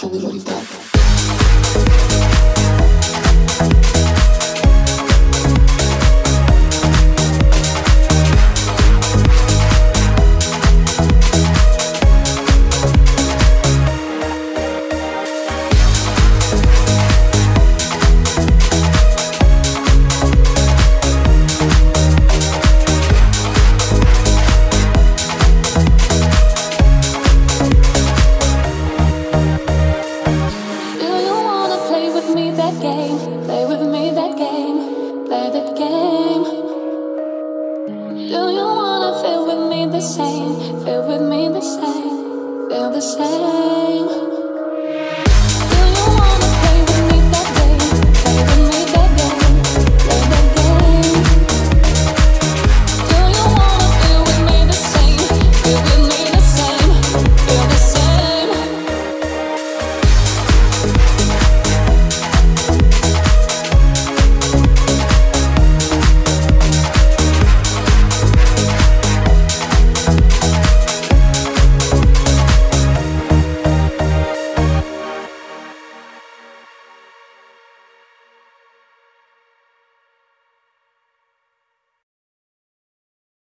show me what you got. same, feel with me the same, feel the same.